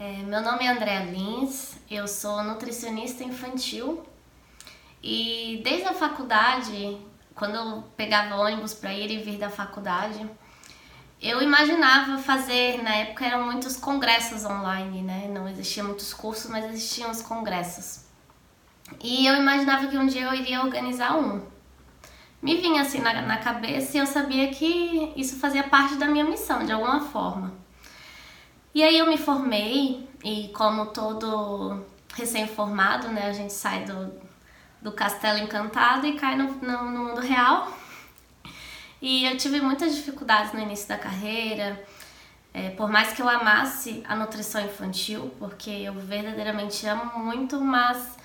É, meu nome é Andréa Lins, eu sou nutricionista infantil e desde a faculdade, quando eu pegava ônibus para ir e vir da faculdade, eu imaginava fazer, na época eram muitos congressos online, né? Não existiam muitos cursos, mas existiam os congressos. E eu imaginava que um dia eu iria organizar um. Me vinha assim na, na cabeça e eu sabia que isso fazia parte da minha missão, de alguma forma. E aí eu me formei e como todo recém-formado, né, a gente sai do, do castelo encantado e cai no, no, no mundo real. E eu tive muitas dificuldades no início da carreira, é, por mais que eu amasse a nutrição infantil, porque eu verdadeiramente amo muito, mas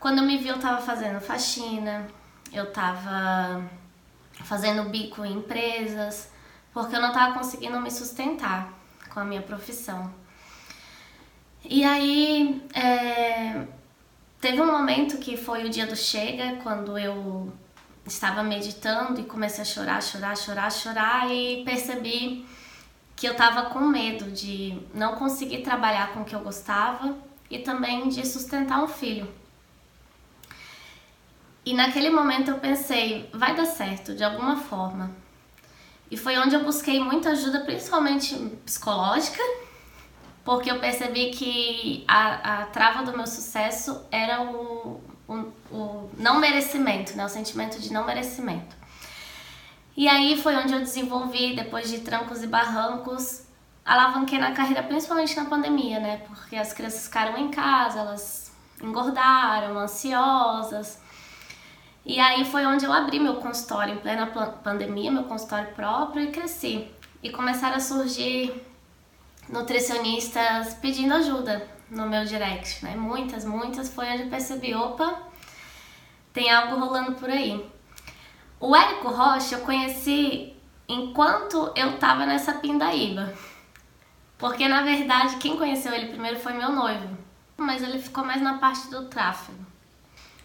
quando eu me vi eu estava fazendo faxina, eu estava fazendo bico em empresas, porque eu não estava conseguindo me sustentar com a minha profissão. E aí, é, teve um momento que foi o dia do chega, quando eu estava meditando e comecei a chorar, chorar, chorar, chorar e percebi que eu estava com medo de não conseguir trabalhar com o que eu gostava e também de sustentar um filho. E naquele momento eu pensei, vai dar certo de alguma forma. E foi onde eu busquei muita ajuda, principalmente psicológica, porque eu percebi que a, a trava do meu sucesso era o, o, o não merecimento, né? o sentimento de não merecimento. E aí foi onde eu desenvolvi, depois de trancos e barrancos, alavanquei na carreira, principalmente na pandemia, né? Porque as crianças ficaram em casa, elas engordaram, ansiosas. E aí foi onde eu abri meu consultório em plena pandemia, meu consultório próprio e cresci. E começaram a surgir nutricionistas pedindo ajuda no meu direct, né? Muitas, muitas. Foi onde eu percebi, opa, tem algo rolando por aí. O Érico Rocha eu conheci enquanto eu tava nessa pindaíba. Porque na verdade quem conheceu ele primeiro foi meu noivo. Mas ele ficou mais na parte do tráfego.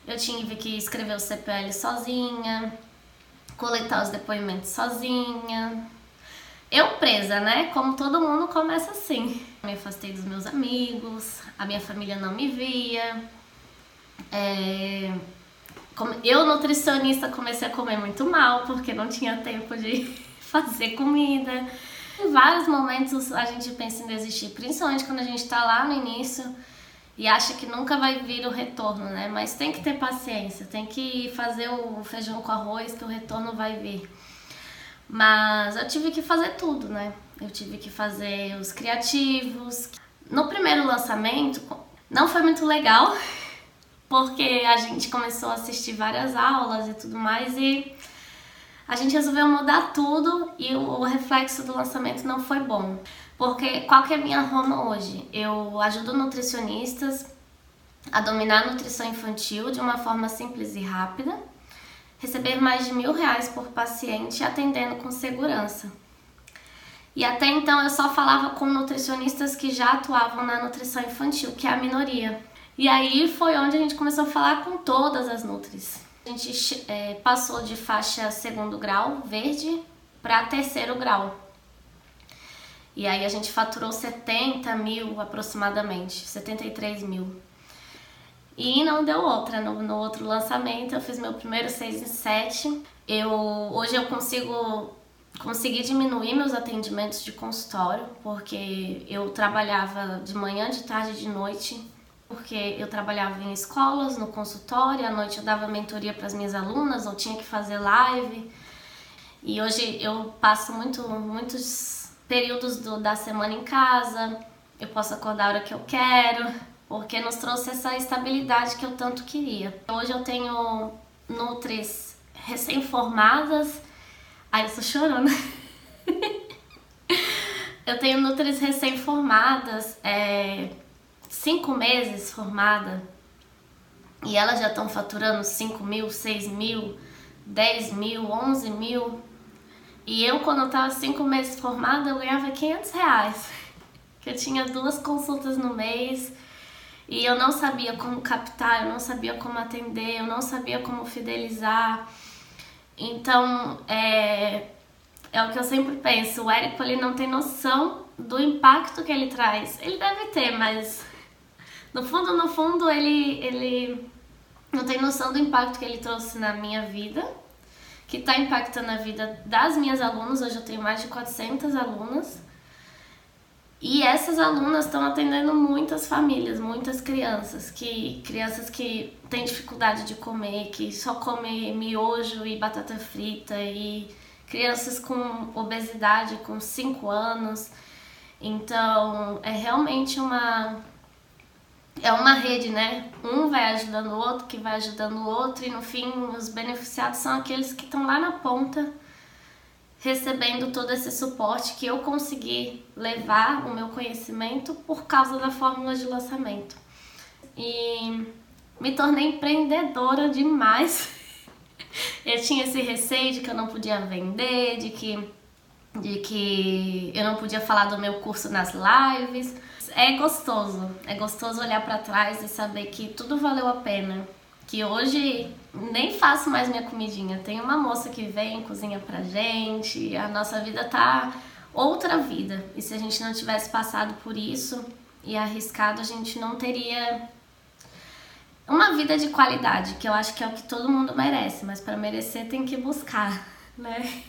Eu tive que escrever o CPL sozinha, coletar os depoimentos sozinha. Eu presa, né? Como todo mundo começa assim. Me afastei dos meus amigos, a minha família não me via. É... Eu, nutricionista, comecei a comer muito mal porque não tinha tempo de fazer comida. Em vários momentos a gente pensa em desistir, principalmente quando a gente tá lá no início e acha que nunca vai vir o retorno, né? Mas tem que ter paciência, tem que fazer o feijão com arroz que o retorno vai vir. Mas eu tive que fazer tudo, né? Eu tive que fazer os criativos. No primeiro lançamento não foi muito legal, porque a gente começou a assistir várias aulas e tudo mais e a gente resolveu mudar tudo e o reflexo do lançamento não foi bom. Porque qual que é a minha Roma hoje? Eu ajudo nutricionistas a dominar a nutrição infantil de uma forma simples e rápida, receber mais de mil reais por paciente atendendo com segurança. E até então eu só falava com nutricionistas que já atuavam na nutrição infantil, que é a minoria. E aí foi onde a gente começou a falar com todas as nutris. A gente é, passou de faixa segundo grau, verde, para terceiro grau. E aí a gente faturou 70 mil aproximadamente, 73 mil. E não deu outra. No, no outro lançamento eu fiz meu primeiro 6 em 7. Eu, hoje eu consigo consegui diminuir meus atendimentos de consultório, porque eu trabalhava de manhã, de tarde e de noite, porque eu trabalhava em escolas, no consultório, à noite eu dava mentoria para as minhas alunas, ou tinha que fazer live. E hoje eu passo muito, muitos períodos do, da semana em casa, eu posso acordar a hora que eu quero, porque nos trouxe essa estabilidade que eu tanto queria. Hoje eu tenho nutris recém-formadas. Ai, eu tô chorando. eu tenho nutris recém-formadas, é, cinco meses formada, e elas já estão faturando 5 mil, 6 mil, 10 mil, 11 mil. E eu, quando eu tava cinco meses formada, eu ganhava 500 reais. Que eu tinha duas consultas no mês e eu não sabia como captar, eu não sabia como atender, eu não sabia como fidelizar. Então, é, é o que eu sempre penso, o Érico ele não tem noção do impacto que ele traz. Ele deve ter, mas no fundo, no fundo, ele, ele não tem noção do impacto que ele trouxe na minha vida, que está impactando a vida das minhas alunas. Hoje eu tenho mais de 400 alunas. E essas alunas estão atendendo muitas famílias, muitas crianças, que crianças que têm dificuldade de comer, que só comem miojo e batata frita e crianças com obesidade com 5 anos. Então, é realmente uma é uma rede, né? Um vai ajudando o outro, que vai ajudando o outro e no fim os beneficiados são aqueles que estão lá na ponta recebendo todo esse suporte que eu consegui levar o meu conhecimento por causa da fórmula de lançamento. E me tornei empreendedora demais. eu tinha esse receio de que eu não podia vender, de que de que eu não podia falar do meu curso nas lives. É gostoso, é gostoso olhar para trás e saber que tudo valeu a pena que hoje nem faço mais minha comidinha. Tem uma moça que vem, cozinha pra gente, a nossa vida tá outra vida. E se a gente não tivesse passado por isso e arriscado, a gente não teria uma vida de qualidade, que eu acho que é o que todo mundo merece, mas para merecer tem que buscar, né?